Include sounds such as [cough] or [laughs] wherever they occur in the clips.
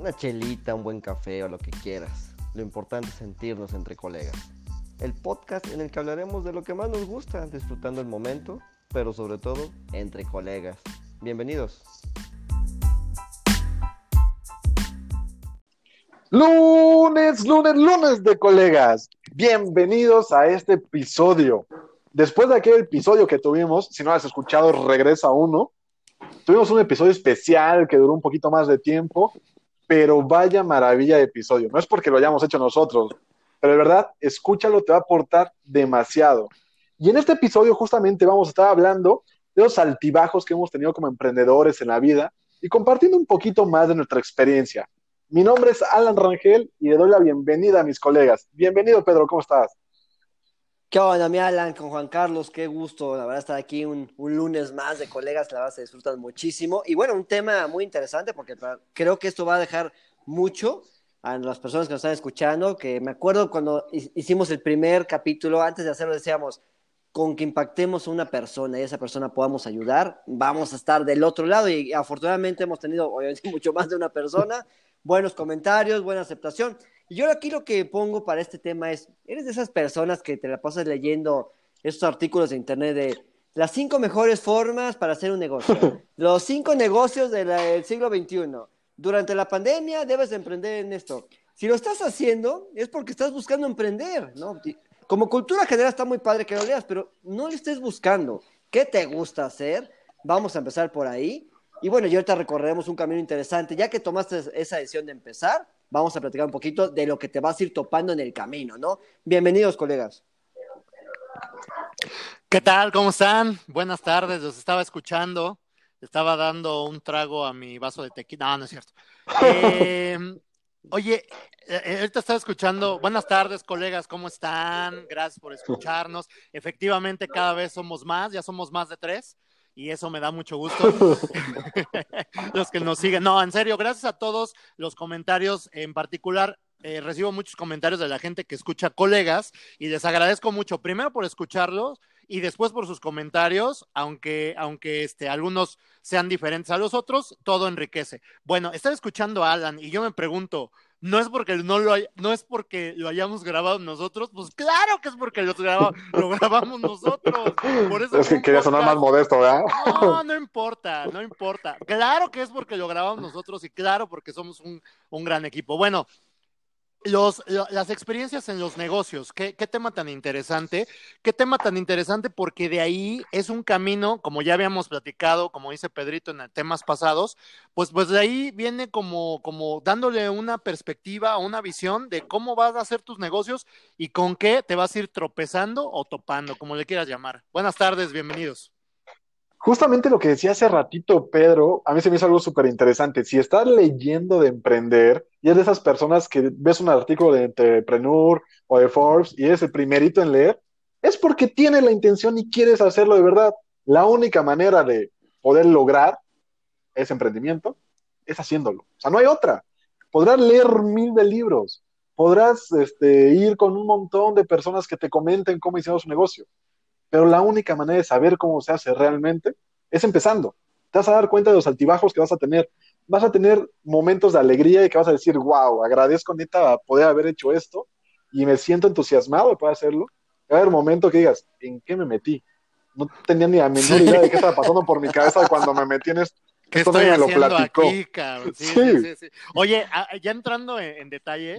una chelita, un buen café o lo que quieras. Lo importante es sentirnos entre colegas. El podcast en el que hablaremos de lo que más nos gusta, disfrutando el momento, pero sobre todo entre colegas. Bienvenidos. Lunes, lunes, lunes de colegas. Bienvenidos a este episodio. Después de aquel episodio que tuvimos, si no has escuchado, regresa uno. Tuvimos un episodio especial que duró un poquito más de tiempo, pero vaya maravilla de episodio. No es porque lo hayamos hecho nosotros, pero de verdad, escúchalo, te va a aportar demasiado. Y en este episodio justamente vamos a estar hablando de los altibajos que hemos tenido como emprendedores en la vida y compartiendo un poquito más de nuestra experiencia. Mi nombre es Alan Rangel y le doy la bienvenida a mis colegas. Bienvenido, Pedro, ¿cómo estás? ¿Qué onda, mi Alan? Con Juan Carlos, qué gusto, la verdad, estar aquí un, lunes más de colegas, la verdad, se disfrutan muchísimo. Y bueno, un tema muy interesante porque creo que esto va a dejar mucho a las personas que nos están escuchando, que me acuerdo cuando hicimos el primer capítulo, antes de hacerlo decíamos, con que impactemos a una persona y esa persona podamos ayudar, vamos a estar del otro lado y afortunadamente hemos tenido obviamente [laughs] mucho más de una persona, buenos comentarios, buena aceptación. Y yo aquí lo que pongo para este tema es, eres de esas personas que te la pasas leyendo estos artículos de internet de las cinco mejores formas para hacer un negocio, [laughs] los cinco negocios del siglo XXI. Durante la pandemia debes emprender en esto. Si lo estás haciendo es porque estás buscando emprender, ¿no? Como cultura general está muy padre que lo leas, pero no le estés buscando. ¿Qué te gusta hacer? Vamos a empezar por ahí. Y bueno, y ahorita recorreremos un camino interesante. Ya que tomaste esa decisión de empezar, vamos a platicar un poquito de lo que te vas a ir topando en el camino, ¿no? Bienvenidos, colegas. ¿Qué tal? ¿Cómo están? Buenas tardes, los estaba escuchando. Estaba dando un trago a mi vaso de tequila. No, no es cierto. Eh, [laughs] oye, eh, eh, ahorita estaba escuchando. Buenas tardes, colegas, ¿cómo están? Gracias por escucharnos. Efectivamente, cada vez somos más, ya somos más de tres y eso me da mucho gusto. [laughs] [laughs] los que nos siguen. No, en serio, gracias a todos los comentarios, en particular. Eh, recibo muchos comentarios de la gente que escucha colegas y les agradezco mucho, primero por escucharlos y después por sus comentarios, aunque, aunque este, algunos sean diferentes a los otros, todo enriquece. Bueno, estaba escuchando a Alan y yo me pregunto, no es porque no lo no es porque lo hayamos grabado nosotros, pues claro que es porque lo, lo grabamos nosotros. Por eso es que quería sonar más modesto, ¿verdad? No, [laughs] no importa, no importa. Claro que es porque lo grabamos nosotros y claro porque somos un, un gran equipo. Bueno, los, las experiencias en los negocios, ¿qué, ¿qué, tema tan interesante, qué tema tan interesante porque de ahí es un camino, como ya habíamos platicado, como dice Pedrito en temas pasados, pues, pues de ahí viene como, como dándole una perspectiva, una visión de cómo vas a hacer tus negocios y con qué te vas a ir tropezando o topando, como le quieras llamar. Buenas tardes, bienvenidos justamente lo que decía hace ratito Pedro, a mí se me hizo algo súper interesante. Si estás leyendo de emprender y es de esas personas que ves un artículo de Entrepreneur o de Forbes y eres el primerito en leer, es porque tienes la intención y quieres hacerlo de verdad. La única manera de poder lograr ese emprendimiento es haciéndolo. O sea, no hay otra. Podrás leer mil de libros, podrás este, ir con un montón de personas que te comenten cómo hicieron su negocio, pero la única manera de saber cómo se hace realmente es empezando. Te vas a dar cuenta de los altibajos que vas a tener. Vas a tener momentos de alegría y que vas a decir, wow, agradezco neta poder haber hecho esto y me siento entusiasmado de poder hacerlo. Va a haber momentos que digas, ¿en qué me metí? No tenía ni la menor idea de qué estaba pasando por mi cabeza cuando me metí en esto. ¿Qué estoy me lo platicó. Aquí, sí, sí. Oye, ya entrando en detalle,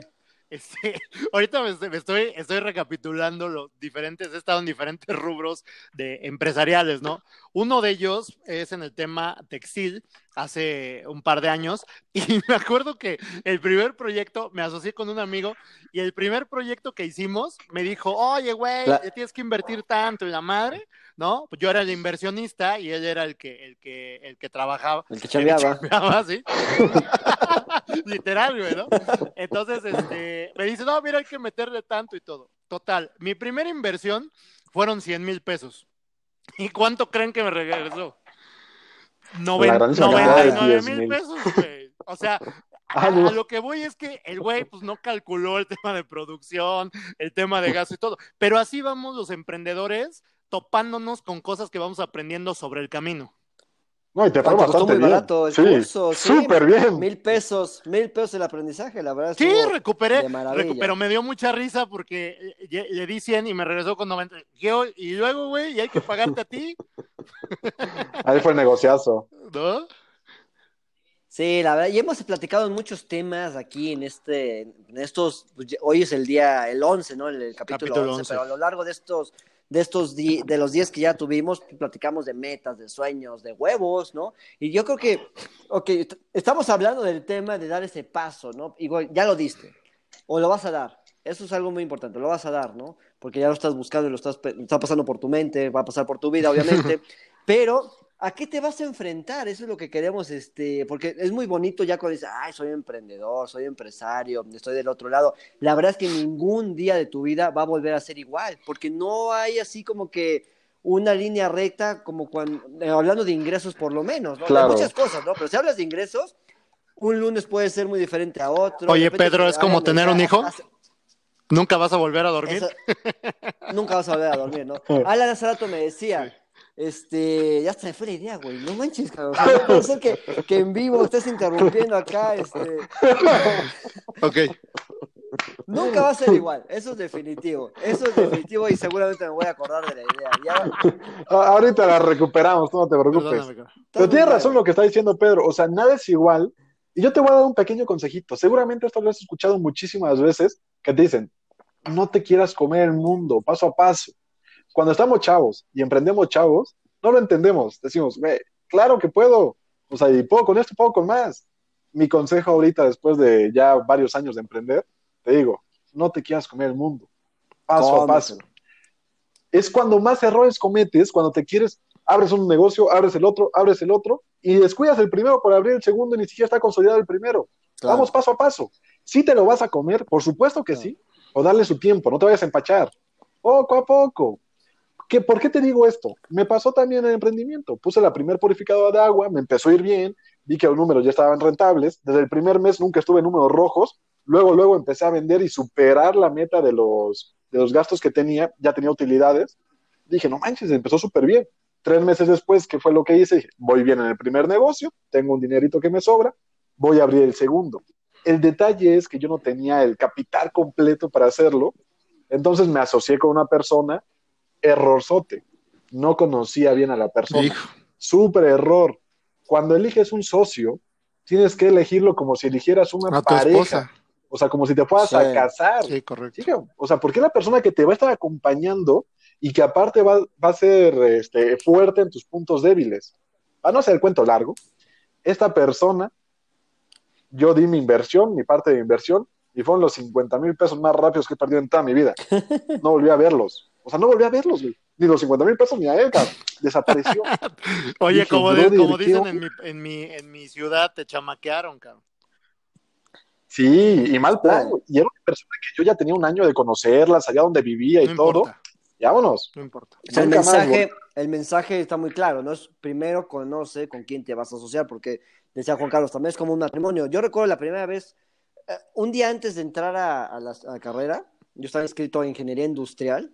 este, [laughs] ahorita me estoy, estoy, recapitulando los diferentes, he estado en diferentes rubros de empresariales, ¿no? Uno de ellos es en el tema textil, hace un par de años, [laughs] y me acuerdo que el primer proyecto, me asocié con un amigo, y el primer proyecto que hicimos me dijo, oye, güey, tienes que invertir tanto en la madre, ¿no? Pues yo era el inversionista y él era el que, el que, el que trabajaba. El que chambeaba. sí. [laughs] Literal, güey, ¿no? Entonces, este, me dice, no, mira, hay que meterle tanto y todo. Total, mi primera inversión fueron 100 mil pesos. ¿Y cuánto creen que me regresó? 99 mil pesos, güey. O sea, [laughs] a, lo que voy es que el güey pues no calculó el tema de producción, el tema de gasto y todo. Pero así vamos los emprendedores topándonos con cosas que vamos aprendiendo sobre el camino. No, y te pagan bastante muy bien. barato el sí, curso, sí. súper bien. Mil pesos, mil pesos el aprendizaje, la verdad. Sí, recuperé, de maravilla. recu- pero me dio mucha risa porque le di 100 y me regresó con 90. Yo, y luego, güey, y hay que pagarte a ti, [laughs] Ahí fue el negociazo. ¿no? Sí, la verdad, y hemos platicado en muchos temas aquí en este, en estos, pues, hoy es el día, el 11, ¿no? El, el capítulo, Capítulo 11, 11. pero a lo largo de estos, de estos, de los días que ya tuvimos, platicamos de metas, de sueños, de huevos, ¿no? Y yo creo que, ok, est- estamos hablando del tema de dar ese paso, ¿no? Igual, ya lo diste, o lo vas a dar, eso es algo muy importante, lo vas a dar, ¿no? Porque ya lo estás buscando y lo estás, está pasando por tu mente, va a pasar por tu vida, obviamente, [laughs] pero ¿a qué te vas a enfrentar? Eso es lo que queremos, este, porque es muy bonito ya cuando dices, ay, soy emprendedor, soy empresario, estoy del otro lado. La verdad es que ningún día de tu vida va a volver a ser igual, porque no hay así como que una línea recta, como cuando, eh, hablando de ingresos por lo menos, ¿no? Claro. De muchas cosas, ¿no? Pero si hablas de ingresos, un lunes puede ser muy diferente a otro. Oye, Pedro, ¿es como tener un hijo? hace- Nunca vas a volver a dormir. eso- nunca vas a volver a dormir, ¿no? [laughs] Alan hace rato me decía, este, ya se me fue la idea, güey, no manches, cabrón. O sea, no puede ser que, que en vivo estés interrumpiendo acá, este, [laughs] Ok. nunca va a ser igual, eso es definitivo, eso es definitivo y seguramente me voy a acordar de la idea. Ya, Ah, Ahorita la recuperamos, no te preocupes. Perdóname. Pero tienes razón lo que está diciendo Pedro, o sea, nada es igual. Y yo te voy a dar un pequeño consejito. Seguramente esto lo has escuchado muchísimas veces, que te dicen, no te quieras comer el mundo, paso a paso. Cuando estamos chavos y emprendemos chavos, no lo entendemos. Decimos, güey, claro que puedo. O sea, y puedo con esto, puedo con más. Mi consejo ahorita, después de ya varios años de emprender, te digo, no te quieras comer el mundo, paso a paso es cuando más errores cometes, cuando te quieres, abres un negocio, abres el otro, abres el otro, y descuidas el primero por abrir el segundo y ni siquiera está consolidado el primero. Claro. Vamos paso a paso. Si te lo vas a comer, por supuesto que Claro. sí, o darle su tiempo, no te vayas a empachar. Poco a poco. ¿Qué, ¿Por qué te digo esto? Me pasó también en emprendimiento. Puse la primer purificadora de agua, me empezó a ir bien, vi que los números ya estaban rentables. Desde el primer mes nunca estuve en números rojos. Luego, luego empecé a vender y superar la meta de los, de los gastos que tenía. Ya tenía utilidades. Dije, no manches, empezó súper bien. Tres meses después, ¿qué fue lo que hice? Voy bien en el primer negocio, tengo un dinerito que me sobra, voy a abrir el segundo. El detalle es que yo no tenía el capital completo para hacerlo, entonces me asocié con una persona, errorzote. No conocía bien a la persona. Hijo. Súper error. Cuando eliges un socio, tienes que elegirlo como si eligieras una A tu pareja. esposa. O sea, como si te fueras Sí. a casar. Sí, correcto. Sí, o sea, porque es la persona que te va a estar acompañando y que aparte va, va a ser este, fuerte en tus puntos débiles. Para no hacer el cuento largo, esta persona, yo di mi inversión, mi parte de inversión, y fueron los 50 mil pesos más rápidos que he perdido en toda mi vida. [laughs] No volví a verlos. O sea, no volví a verlos, güey. Ni los 50 mil pesos ni a él, cabrón. Desapareció. [laughs] Oye, Dije, como, de- brother, como ¿qué dicen en mi, en, mi, en mi ciudad, te chamaquearon, cabrón. Sí, y mal plan, güey. Y era una persona que yo ya tenía un año de conocerla, sabía dónde vivía y No todo. importa, Y vámonos. no importa. O sea, el mensaje, el mensaje está muy claro, ¿no? Es primero conoce con quién te vas a asociar, porque decía Juan Carlos, también es como un matrimonio. Yo recuerdo la primera vez, eh, un día antes de entrar a, a la, a la carrera, yo estaba inscrito en ingeniería industrial,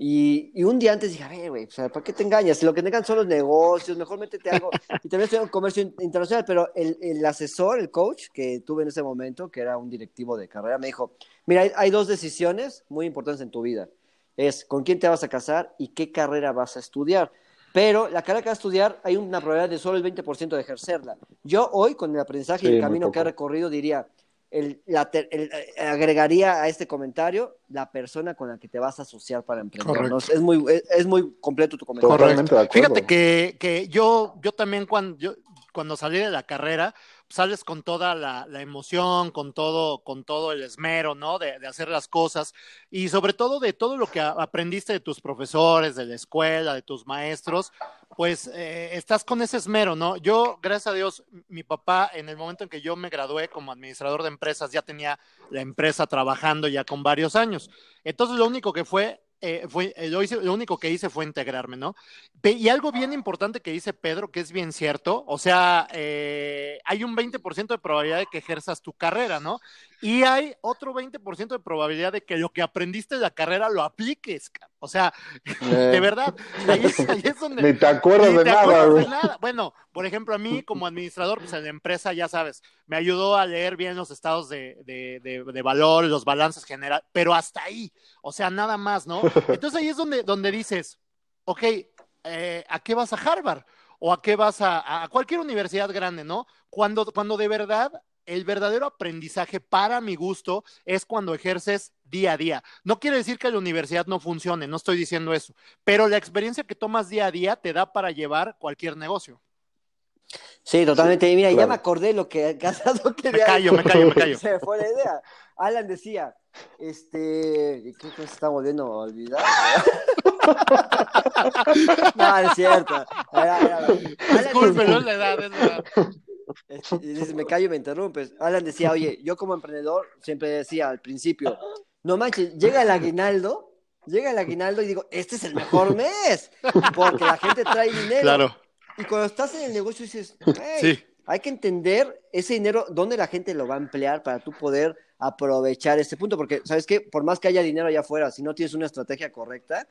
y, y un día antes dije, a ver, güey, o sea, ¿para qué te engañas? Lo que te engañan son los negocios, mejor métete algo. Y también estoy en comercio in- internacional, pero el, el asesor, el coach que tuve en ese momento, que era un directivo de carrera, me dijo, mira, hay, hay dos decisiones muy importantes en tu vida. Es con quién te vas a casar y qué carrera vas a estudiar. Pero la carrera que vas a estudiar hay una probabilidad de solo el 20% de ejercerla. Yo hoy, con el aprendizaje y Sí, el muy camino que he recorrido, diría, el- la ter- el- eh, agregaría a este comentario la persona con la que te vas a asociar para emprender. Es, muy, es, es muy completo tu comentario. Totalmente de acuerdo. Fíjate que, que yo, yo también cuando, yo, cuando salí de la carrera, sales con toda la, la emoción, con todo, con todo el esmero, ¿no? De, de hacer las cosas y sobre todo de todo lo que aprendiste de tus profesores, de la escuela, de tus maestros, pues eh, estás con ese esmero, ¿no? Yo, gracias a Dios, mi papá, en el momento en que yo me gradué como administrador de empresas, ya tenía la empresa trabajando ya con varios años. Entonces, lo único que fue, eh, fue eh, lo, único que hice fue integrarme, ¿no? Y algo bien importante que dice Pedro, que es bien cierto, o sea, eh, hay un 20% de probabilidad de que ejerzas tu carrera, ¿no? Y hay otro 20% de probabilidad de que lo que aprendiste en la carrera lo apliques. O sea, [laughs] de Eh, verdad, ahí es, ahí es donde... [laughs] Ni te acuerdas Ni de te nada, acuerdas de nada. Bueno, por ejemplo, a mí como administrador, pues en la empresa, ya sabes, me ayudó a leer bien los estados de, de, de, valor, los balances general, pero hasta ahí, o sea, nada más, ¿no? [laughs] Entonces ahí es donde, donde dices, ok, eh, ¿a qué vas a Harvard? ¿O a qué vas a, a cualquier universidad grande, ¿no? Cuando, cuando de verdad el verdadero aprendizaje para mi gusto es cuando ejerces día a día. No quiere decir que la universidad no funcione, no estoy diciendo eso, pero la experiencia que tomas día a día te da para llevar cualquier negocio. Sí, totalmente. Y mira, ya me acordé lo que [laughs] Casado Me quería callo, me callo, me callo. [laughs] Se me fue la idea. Alan decía, este, ¿y ¿qué cosa está volviendo a olvidar? no, [laughs] es cierto. Era- era- Alan Disculpe, decía- no es la edad, es la edad. Dices, me callo y me interrumpes. Alan decía, oye, yo como emprendedor siempre decía al principio, no manches, llega el aguinaldo, llega el aguinaldo y digo, este es el mejor mes, porque la gente trae dinero. Claro, Y cuando estás en el negocio dices, "Hey, sí, hay que entender ese dinero, dónde la gente lo va a emplear para tú poder aprovechar este punto, porque, ¿sabes qué? Por más que haya dinero allá afuera, si no tienes una estrategia correcta,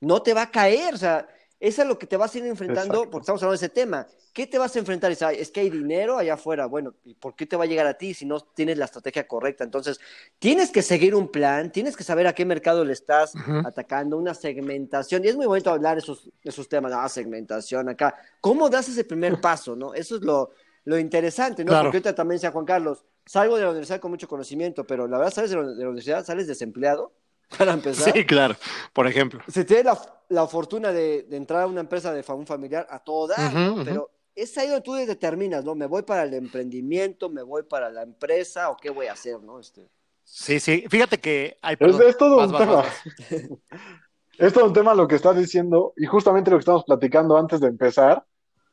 no te va a caer, o sea, es lo que te vas a ir enfrentando, Exacto. porque estamos hablando de ese tema. ¿Qué te vas a enfrentar? Y dices, "Ay, es que hay dinero allá afuera. Bueno, ¿y por qué te va a llegar a ti si no tienes la estrategia correcta? Entonces, tienes que seguir un plan, tienes que saber a qué mercado le estás atacando, una segmentación. Y es muy bonito hablar esos, esos temas, ah, segmentación acá. ¿Cómo das ese primer paso, no? Eso es lo, lo interesante, ¿no? Claro. Porque ahorita también decía Juan Carlos, salgo de la universidad con mucho conocimiento, pero la verdad, sales de la universidad, sales desempleado, para empezar. sí, claro, por ejemplo. Si tienes la, la fortuna de, de entrar a una empresa de un familiar, a ujú. Pero es ahí donde tú determinas, ¿no? ¿Me voy para el emprendimiento, me voy para la empresa o qué voy a hacer, ¿no? Este... Sí, sí, fíjate que... Ay, Es, es todo Vas, un vas, tema. vas, vas. [laughs] Es todo un tema lo que estás diciendo y justamente lo que estamos platicando antes de empezar.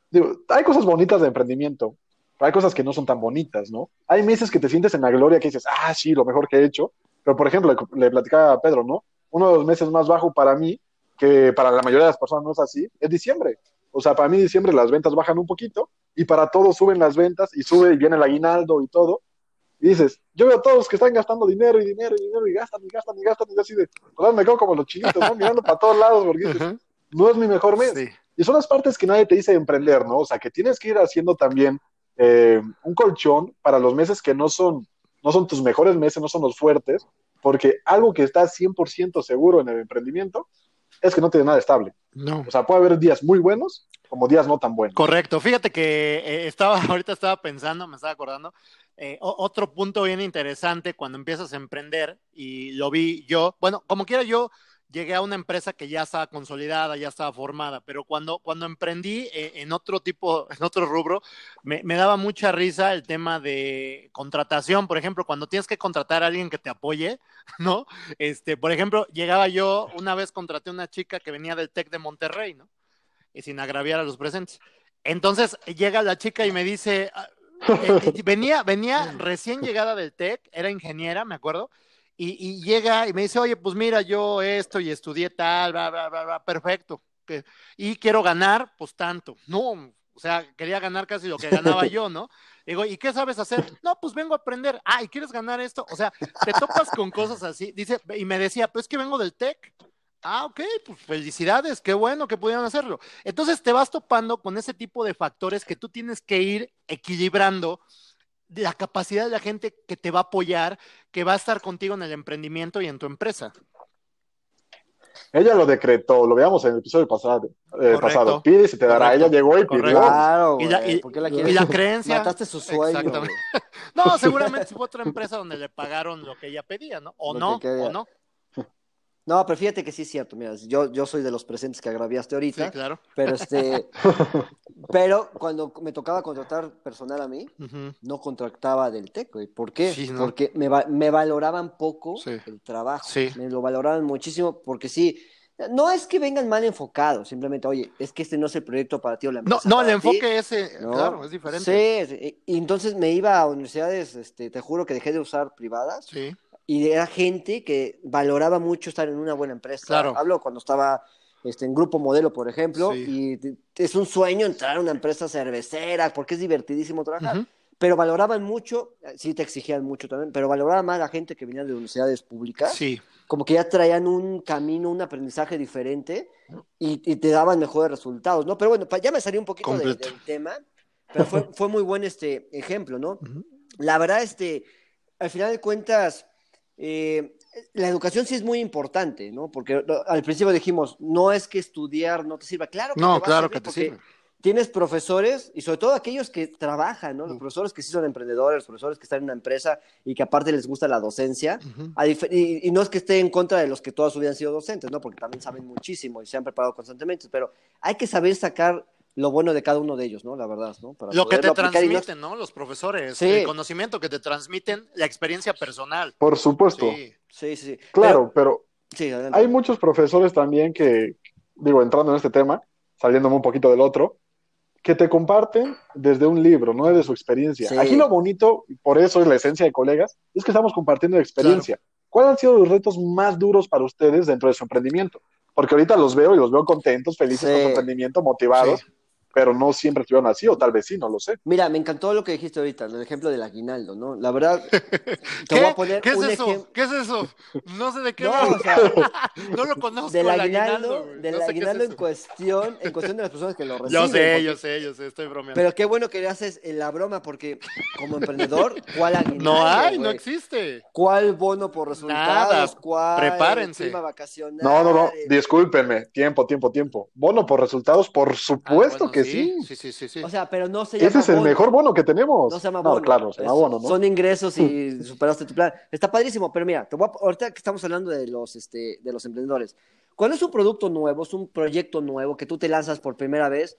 Digo, hay cosas bonitas de emprendimiento, pero hay cosas que no son tan bonitas, ¿no? Hay meses que te sientes en la gloria que dices, ah, sí, lo mejor que he hecho. Pero, por ejemplo, le, le platicaba a Pedro, ¿no? Uno de los meses más bajo para mí, que para la mayoría de las personas no es así, es diciembre. O sea, para mí diciembre las ventas bajan un poquito y para todos suben las ventas y sube y viene el aguinaldo y todo. Y dices, yo veo a todos que están gastando dinero y dinero y dinero y gastan y gastan y gastan y así de, pues me quedo como los chinitos, ¿no? Mirando para todos lados porque dices, no es mi mejor mes. Sí. Y son las partes que nadie te dice de emprender, ¿no? O sea, que tienes que ir haciendo también eh, un colchón para los meses que no son, no son tus mejores meses, no son los fuertes, porque algo que está 100% seguro en el emprendimiento es que no tiene nada estable. No. O sea, puede haber días muy buenos como días no tan buenos. Correcto, fíjate que eh, estaba, [laughs] ahorita estaba pensando, me estaba acordando, eh, otro punto bien interesante cuando empiezas a emprender, y lo vi yo, bueno, como quiera yo llegué a una empresa que ya estaba consolidada, ya estaba formada, pero cuando, cuando emprendí eh, en otro tipo, [laughs] en otro rubro, me, me daba mucha risa el tema de contratación, por ejemplo, cuando tienes que contratar a alguien que te apoye, [laughs] ¿no? Este, por ejemplo, llegaba yo, una vez contraté a una chica que venía del TEC de Monterrey, ¿no? y sin agraviar a los presentes. Entonces llega la chica y me dice, ah, eh, eh, venía, venía [laughs] recién llegada del TEC, era ingeniera, me acuerdo, y, y llega y me dice, oye, pues mira, yo esto y estudié tal, bla, bla, bla, bla, perfecto, y quiero ganar, pues tanto. No, o sea, quería ganar casi lo que ganaba [laughs] yo, ¿no? Digo, ¿y qué sabes hacer? No, pues vengo a aprender. Ah, ¿y quieres ganar esto? O sea, te topas con cosas así. Dice, y me decía, pues es que vengo del TEC. Ah, ok, pues felicidades, qué bueno que pudieron hacerlo. Entonces te vas topando con ese tipo de factores que tú tienes que ir equilibrando la capacidad de la gente que te va a apoyar, que va a estar contigo en el emprendimiento y en tu empresa. Ella lo decretó, lo veamos en el episodio pasado. eh, pasado. Pide y se te dará. Correcto. Ella llegó y Correcto. pidió. Claro, Y la- y- ¿por qué la Y la creencia. Mataste su sueño. Exactamente. güey. [laughs] No, [laughs] seguramente fue otra empresa donde le pagaron lo que ella pedía, ¿no? O Lo no, o no. No, pero fíjate que sí es cierto, mira, yo, yo soy de los presentes que agraviaste Sí, ahorita, claro. pero este, [laughs] pero cuando me tocaba contratar personal a mí, no contrataba del TEC, güey. ¿Por qué? Sí, ¿no? Porque me, me valoraban poco Sí. el trabajo. Sí. Me lo valoraban muchísimo porque sí, no es que vengan mal enfocados, simplemente, oye, es que este no es el proyecto para ti o la No, empresa no, el para ti. enfoque ese, ¿no? claro, es diferente. Sí, sí, y entonces me iba a universidades, este, te juro que dejé de usar privadas Sí, y era gente que valoraba mucho estar en una buena empresa. Claro. Hablo cuando estaba este, en Grupo Modelo, por ejemplo, Sí. y es un sueño entrar a una empresa cervecera porque es divertidísimo trabajar. Ujú. pero valoraban mucho, sí te exigían mucho también, pero valoraban más a la gente que venía de universidades públicas. Sí. Como que ya traían un camino, un aprendizaje diferente y, y te daban mejores resultados, ¿no? Pero bueno, ya me salí un poquito de- del tema, pero fue, fue muy buen este ejemplo, ¿no? Ujú. La verdad, este, al final de cuentas, eh, la educación sí es muy importante, ¿no? Porque al principio dijimos, no es que estudiar no te sirva. Claro que te va No, a claro que te sirve. Tienes profesores y sobre todo aquellos que trabajan, ¿no? Los profesores que sí son emprendedores, los profesores que están en una empresa y que aparte les gusta la docencia. Y no es que esté en contra de los que toda su vida han sido docentes, ¿no? Porque también saben muchísimo y se han preparado constantemente, pero hay que saber sacar lo bueno de cada uno de ellos, ¿no? La verdad, ¿no? Para Lo que te no- transmiten, ¿no? Los profesores, Sí. el conocimiento que te transmiten, la experiencia personal. Por supuesto. Sí. Sí, sí, sí. Claro, pero Pero- sí, hay muchos profesores también que, digo, entrando en este tema, saliéndome un poquito del otro, que te comparten desde un libro, no desde su experiencia. Sí. Aquí lo bonito, por eso es la esencia de colegas, es que estamos compartiendo experiencia. ¿Cuáles han sido los retos más duros para ustedes dentro de su emprendimiento? Porque ahorita los veo y los veo contentos, felices Sí. con su emprendimiento, motivados, Sí. Pero no siempre estuvieron así, o tal vez sí, no lo sé. Mira, me encantó lo que dijiste ahorita, el ejemplo del aguinaldo, ¿no? La verdad, [laughs] te ¿Qué? voy a poner ¿Qué es un eso? ¿Qué es eso? No sé de qué No, me- o sea, [laughs] no lo conozco. del el aguinaldo, güey. del No sé qué es aguinaldo en cuestión, en cuestión de las personas que lo [laughs] reciben. Yo sé, porque- yo sé, yo sé, estoy bromeando. Pero qué bueno que le haces la broma, porque como emprendedor, ¿cuál aguinaldo? no hay, no existe. ¿Cuál bono por resultados? Nada, ¿Cuál prepárense. vacacional? No, no, no, discúlpenme, tiempo, tiempo, tiempo. Bono por resultados, por Ah, supuesto bueno, que sí. Sí, sí, sí, sí. O sea, pero no se llama Ese es el bono. mejor bono que tenemos. No se llama No, bono. claro, se llama Es- bono, ¿no? Son ingresos y [laughs] superaste tu plan. Está padrísimo, pero mira, te voy a- ahorita que estamos hablando de los, este, de los emprendedores, cuando es un producto nuevo, es un proyecto nuevo que tú te lanzas por primera vez,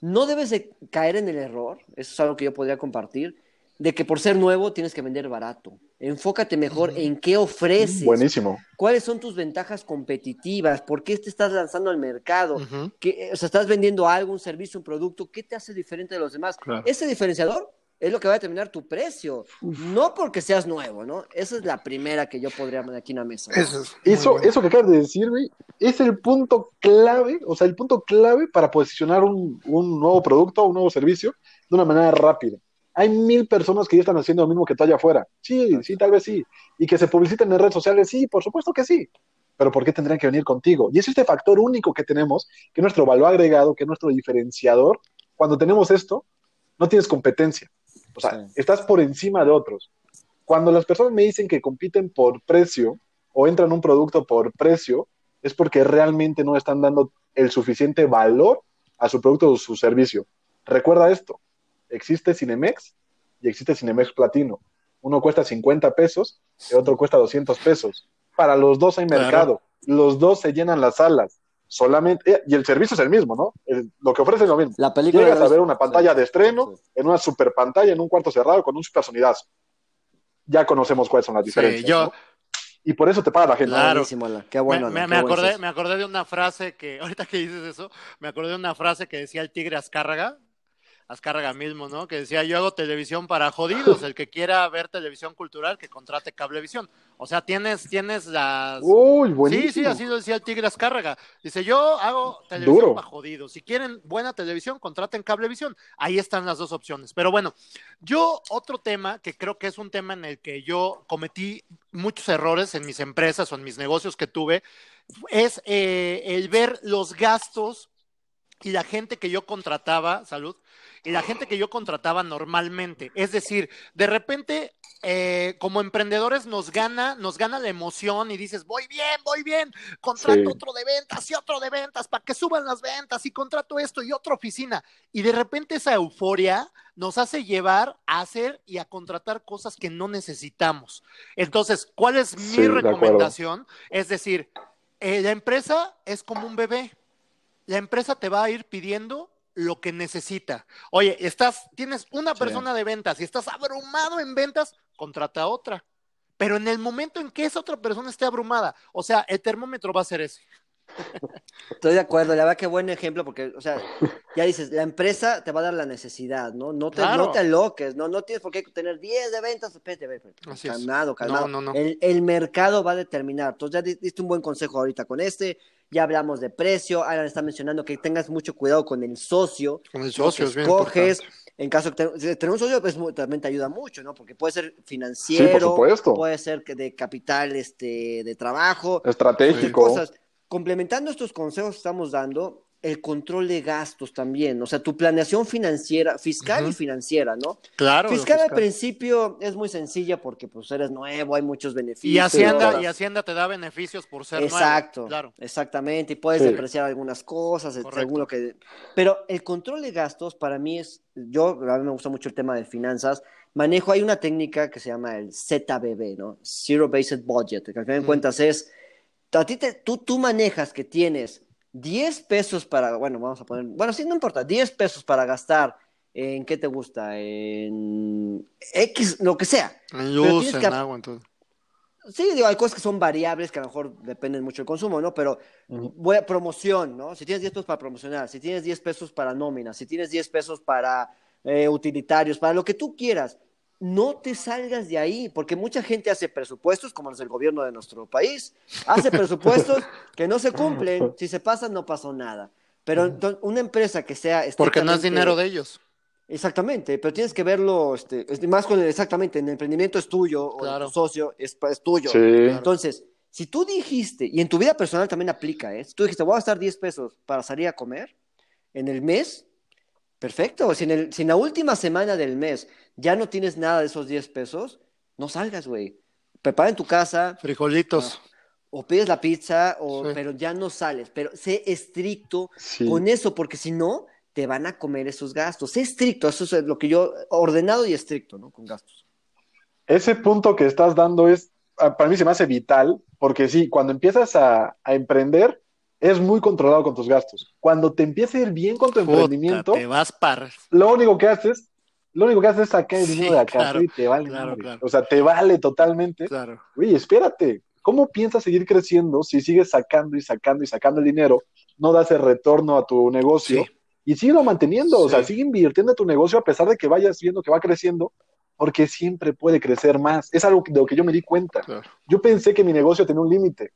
no debes de caer en el error, eso es algo que yo podría compartir, de que por ser nuevo tienes que vender barato. Enfócate mejor en qué ofreces, Buenísimo. cuáles son tus ventajas competitivas, por qué te estás lanzando al mercado, que, o sea, estás vendiendo algo, un servicio, un producto, ¿qué te hace diferente de los demás? Claro. Ese diferenciador es lo que va a determinar tu precio, no porque seas nuevo, ¿no? Esa es la primera que yo podría poner aquí en la mesa. Eso eso que acabas de decir, güey, es el punto clave, o sea, el punto clave para posicionar un, un nuevo producto, un nuevo servicio de una manera rápida. Hay mil personas que ya están haciendo lo mismo que tú allá afuera. Sí, sí, tal vez sí. Y que se publiciten en redes sociales, sí, por supuesto que sí. Pero ¿por qué tendrían que venir contigo? Y es este factor único que tenemos, que es nuestro valor agregado, que es nuestro diferenciador. Cuando tenemos esto, no tienes competencia. O sea, Sí. estás por encima de otros. Cuando las personas me dicen que compiten por precio o entran en un producto por precio, es porque realmente no están dando el suficiente valor a su producto o su servicio. Recuerda esto, existe Cinemex y existe Cinemex Platino. Uno cuesta 50 pesos y otro cuesta 200 pesos. Para los dos hay Claro. mercado, los dos se llenan las salas. Solamente, eh, y el servicio es el mismo, ¿no? El- lo que ofrece es lo mismo. La película Llegas a ver una pantalla Sí. de estreno Sí. en una super pantalla, en un cuarto cerrado, con un super sonidazo. Ya conocemos cuáles son las diferencias. yo- ¿no? Y por eso te paga la gente. Claro. Qué bueno. me, Alan, me- qué me buen acordé, me acordé de una frase que, [laughs] ahorita que dices eso, me acordé de una frase que decía el tigre Azcárraga, Azcárraga mismo, ¿no? Que decía, yo hago televisión para jodidos, el que quiera ver televisión cultural, que contrate cablevisión. O sea, tienes, tienes las... Uy, Sí, buenísimo. sí, así lo decía el Tigre Azcárraga. Dice, yo hago televisión Duro. para jodidos. Si quieren buena televisión, contraten cablevisión. Ahí están las dos opciones. Pero bueno, yo otro tema que creo que es un tema en el que yo cometí muchos errores en mis empresas o en mis negocios que tuve, es eh, el ver los gastos y la gente que yo contrataba, salud, y la gente que yo contrataba normalmente. Es decir, de repente, eh, como emprendedores nos gana, nos gana la emoción y dices, voy bien, voy bien, contrato Sí. otro de ventas y otro de ventas para que suban las ventas y contrato esto y otra oficina. Y de repente esa euforia nos hace llevar a hacer y a contratar cosas que no necesitamos. Entonces, ¿cuál es mi Sí, de acuerdo. recomendación? Es decir, eh, la empresa es como un bebé la empresa te va a ir pidiendo lo que necesita. Oye, estás, tienes una Sí. persona de ventas y estás abrumado en ventas, contrata a otra. Pero en el momento en que esa otra persona esté abrumada, o sea, el termómetro va a ser ese. Estoy de acuerdo, la verdad que buen ejemplo, porque, o sea, ya dices, la empresa te va a dar la necesidad, ¿no? No te, Claro. no te aloques, ¿no? No tienes por qué tener 10 de ventas, espérate, espérate, calmado, calmado. No, no, no. El, el mercado va a determinar. Entonces ya di- diste un buen consejo ahorita con este, ya hablamos de precio, Alan está mencionando que tengas mucho cuidado con el socio, Con el socio que es bien escoges, importante. En caso de tener un socio, pues también te ayuda mucho, ¿no? Porque puede ser financiero, puede ser que de capital, este, de trabajo, estratégico. Cosas. Complementando estos consejos que estamos dando, el control de gastos también, o sea, tu planeación financiera, fiscal y financiera, ¿no? Claro. Fiscal, al principio es muy sencilla porque pues eres nuevo, hay muchos beneficios. Y Hacienda, y Hacienda te da beneficios por ser Exacto, nuevo. Claro. Exactamente, y puedes depreciar algunas cosas, según lo que... Pero el control de gastos para mí es, yo, a mí me gusta mucho el tema de finanzas, manejo, hay una técnica que se llama el ZBB, ¿no? Zero Based Budget, que al final de cuentas es, a ti te, tú, tú manejas que tienes 10 pesos para, bueno, vamos a poner, bueno, sí, no importa, 10 pesos para gastar en qué te gusta, en X, lo que sea. En luz, en agua, entonces. Sí, digo, hay cosas que son variables que a lo mejor dependen mucho del consumo, ¿no? Pero voy a promoción, ¿no? Si tienes 10 pesos para promocionar, si tienes 10 pesos para nómina, si tienes 10 pesos para eh, utilitarios, para lo que tú quieras, no te salgas de ahí, porque mucha gente hace presupuestos, como los del gobierno de nuestro país, hace presupuestos [laughs] que no se cumplen, si se pasan no pasó nada. Pero una empresa que sea... Porque no es dinero de ellos. Exactamente, pero tienes que verlo, este, más con el, exactamente, en el emprendimiento es tuyo, o tu socio es, es tuyo. Entonces, si tú dijiste, y en tu vida personal también aplica, ¿eh? si tú dijiste, voy a gastar 10 pesos para salir a comer en el mes, perfecto, si en, el, si en la última semana del mes ya no tienes nada de esos 10 pesos, no salgas, güey. Prepara en tu casa. Frijolitos. O pides la pizza, o, pero ya no sales. Pero sé estricto con eso, porque si no, te van a comer esos gastos. Sé estricto, eso es lo que yo, ordenado y estricto, ¿no? Con gastos. Ese punto que estás dando es, ah, para mí se me hace vital, porque sí, cuando empiezas a, emprender, es muy controlado con tus gastos. Cuando te empieza a ir bien con tu emprendimiento, te vas par. Lo único que haces lo único que haces es sacar el dinero de acá y te vale. O sea, te vale totalmente. Claro. Oye, espérate, ¿cómo piensas seguir creciendo si sigues sacando y sacando y sacando el dinero? No das el retorno a tu negocio y sigue manteniendo. O sea, sigue invirtiendo en tu negocio a pesar de que vayas viendo que va creciendo, porque siempre puede crecer más. Es algo de lo que yo me di cuenta. Yo pensé que mi negocio tenía un límite.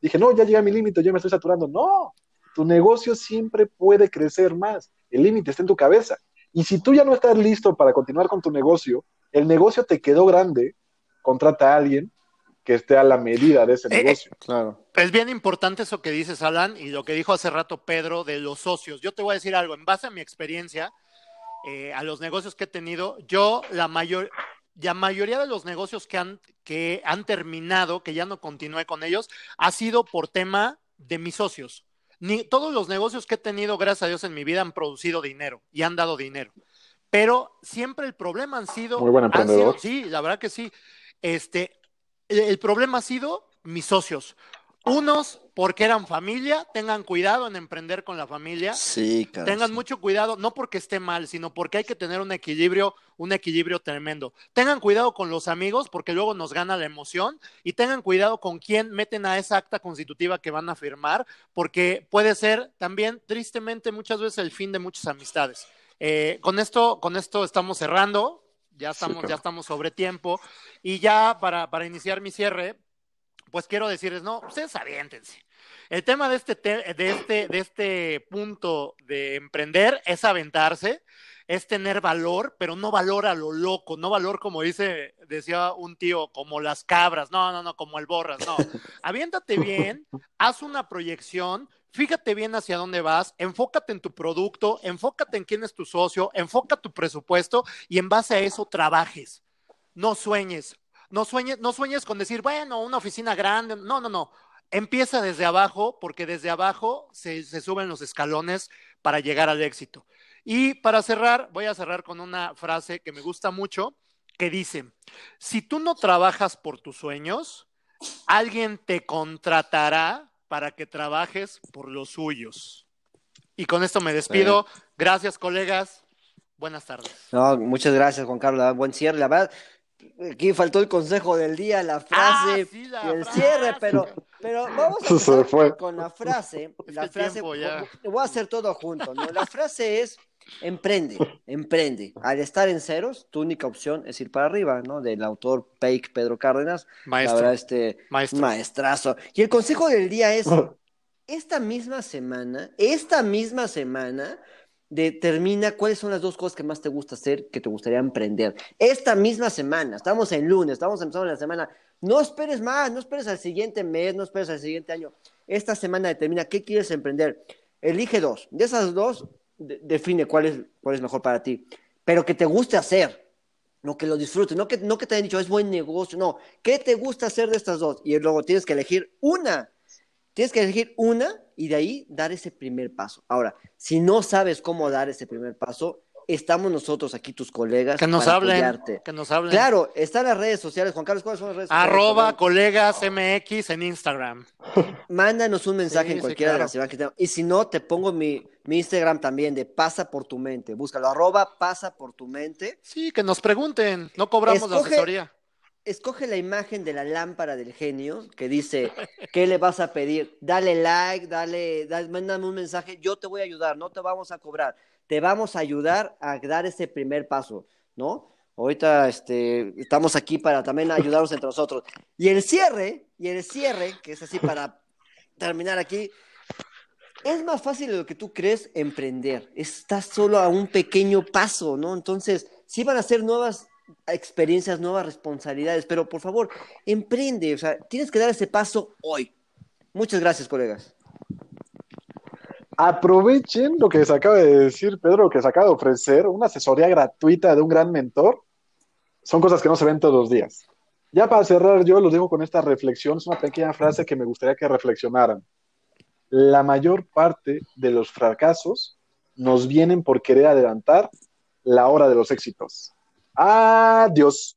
Dije, no, ya llega mi límite, ya me estoy saturando. No, tu negocio siempre puede crecer más. El límite está en tu cabeza. Y si tú ya no estás listo para continuar con tu negocio, el negocio te quedó grande, contrata a alguien que esté a la medida de ese eh, negocio. claro. Es bien importante eso que dices, Alan, y lo que dijo hace rato Pedro de los socios. Yo te voy a decir algo, en base a mi experiencia, eh, a los negocios que he tenido, yo la mayor, la mayoría de los negocios que han, que han terminado, que ya no continué con ellos, ha sido por tema de mis socios ni todos los negocios que he tenido, gracias a Dios, en mi vida han producido dinero y han dado dinero. Pero siempre el problema han sido. Muy buen emprendedor. sí, la verdad que sí. Este, el problema ha sido mis socios. Unos porque eran familia, tengan cuidado en emprender con la familia. Sí, Tengan mucho cuidado, no porque esté mal, sino porque hay que tener un equilibrio, un equilibrio tremendo. Tengan cuidado con los amigos, porque luego nos gana la emoción, y tengan cuidado con quién meten a esa acta constitutiva que van a firmar, porque puede ser también, tristemente, muchas veces el fin de muchas amistades. Eh, con esto, con esto estamos cerrando, ya estamos, ya estamos sobre tiempo, y ya para, para iniciar mi cierre, pues quiero decirles, no, ustedes aviéntense. El tema de este, de este, de este punto de emprender es aventarse, es tener valor, pero no valor a lo loco, no valor como dice, decía un tío, como las cabras, no, no, no, como el borras, no. [laughs] Aviéntate bien, haz una proyección, fíjate bien hacia dónde vas, enfócate en tu producto, enfócate en quién es tu socio, enfoca tu presupuesto y en base a eso trabajes. No sueñes, no sueñes, no sueñes con decir, bueno, una oficina grande. No, no, no. Empieza desde abajo, porque desde abajo se, se suben los escalones para llegar al éxito. Y para cerrar, voy a cerrar con una frase que me gusta mucho, que dice, si tú no trabajas por tus sueños, alguien te contratará para que trabajes por los suyos. Y con esto me despido. Gracias, colegas. Buenas tardes. No, muchas gracias, Juan Carlos. Buen cierre. La verdad, Aquí faltó el consejo del día, la frase ah, y el cierre, pero, pero [laughs] vamos a empezar con la frase. [laughs] La frase voy a hacer todo junto. ¿no? La frase es emprende, emprende. Al estar en ceros, tu única opción es ir para arriba, ¿no? Del autor Peik Pedro Cárdenas. Maestro. La verdad, este maestrazo. Y el consejo del día es, [laughs] esta misma semana, esta misma semana, determina cuáles son las dos cosas que más te gusta hacer, que te gustaría emprender. Esta misma semana, estamos en lunes, estamos empezando la semana, no esperes más, no esperes al siguiente mes, no esperes al siguiente año. Esta semana determina qué quieres emprender. Elige dos. De esas dos, define cuál es, cuál es mejor para ti. Pero que te guste hacer, no que lo disfrutes, no que, no que te hayan dicho es buen negocio, no. ¿Qué te gusta hacer de estas dos? Y luego tienes que elegir una. Tienes que elegir una y de ahí dar ese primer paso. Ahora, si no sabes cómo dar ese primer paso, estamos nosotros aquí, tus colegas, que nos hablen, Que nos hablen. Claro, están las redes sociales. Juan Carlos, ¿cuáles son las redes sociales? Arroba colegas MX en Instagram. [laughs] Mándanos un mensaje en cualquiera de las que tenemos. Y si no, te pongo mi, mi, Instagram también de pasa por tu mente. Búscalo, arroba pasa por tu mente. Sí, que nos pregunten. No cobramos la asesoría. Escoge la imagen de la lámpara del genio que dice, [laughs] ¿qué le vas a pedir? Dale like, dale, dale, mándame un mensaje, yo te voy a ayudar, no te vamos a cobrar te vamos a ayudar a dar ese primer paso, ¿no? Ahorita este, estamos aquí para también [laughs] ayudarnos entre nosotros. Y el cierre, y el cierre, que es así para terminar aquí, es más fácil de lo que tú crees emprender. Estás solo a un pequeño paso, ¿no? Entonces, sí van a ser nuevas experiencias, nuevas responsabilidades, pero por favor, emprende, o sea, tienes que dar ese paso hoy. Muchas gracias, colegas aprovechen lo que se acaba de decir Pedro, que se acaba de ofrecer, una asesoría gratuita de un gran mentor. Son cosas que no se ven todos los días. Ya para cerrar, yo lo digo con esta reflexión, es una pequeña frase que me gustaría que reflexionaran. La mayor parte de los fracasos nos vienen por querer adelantar la hora de los éxitos. Adiós.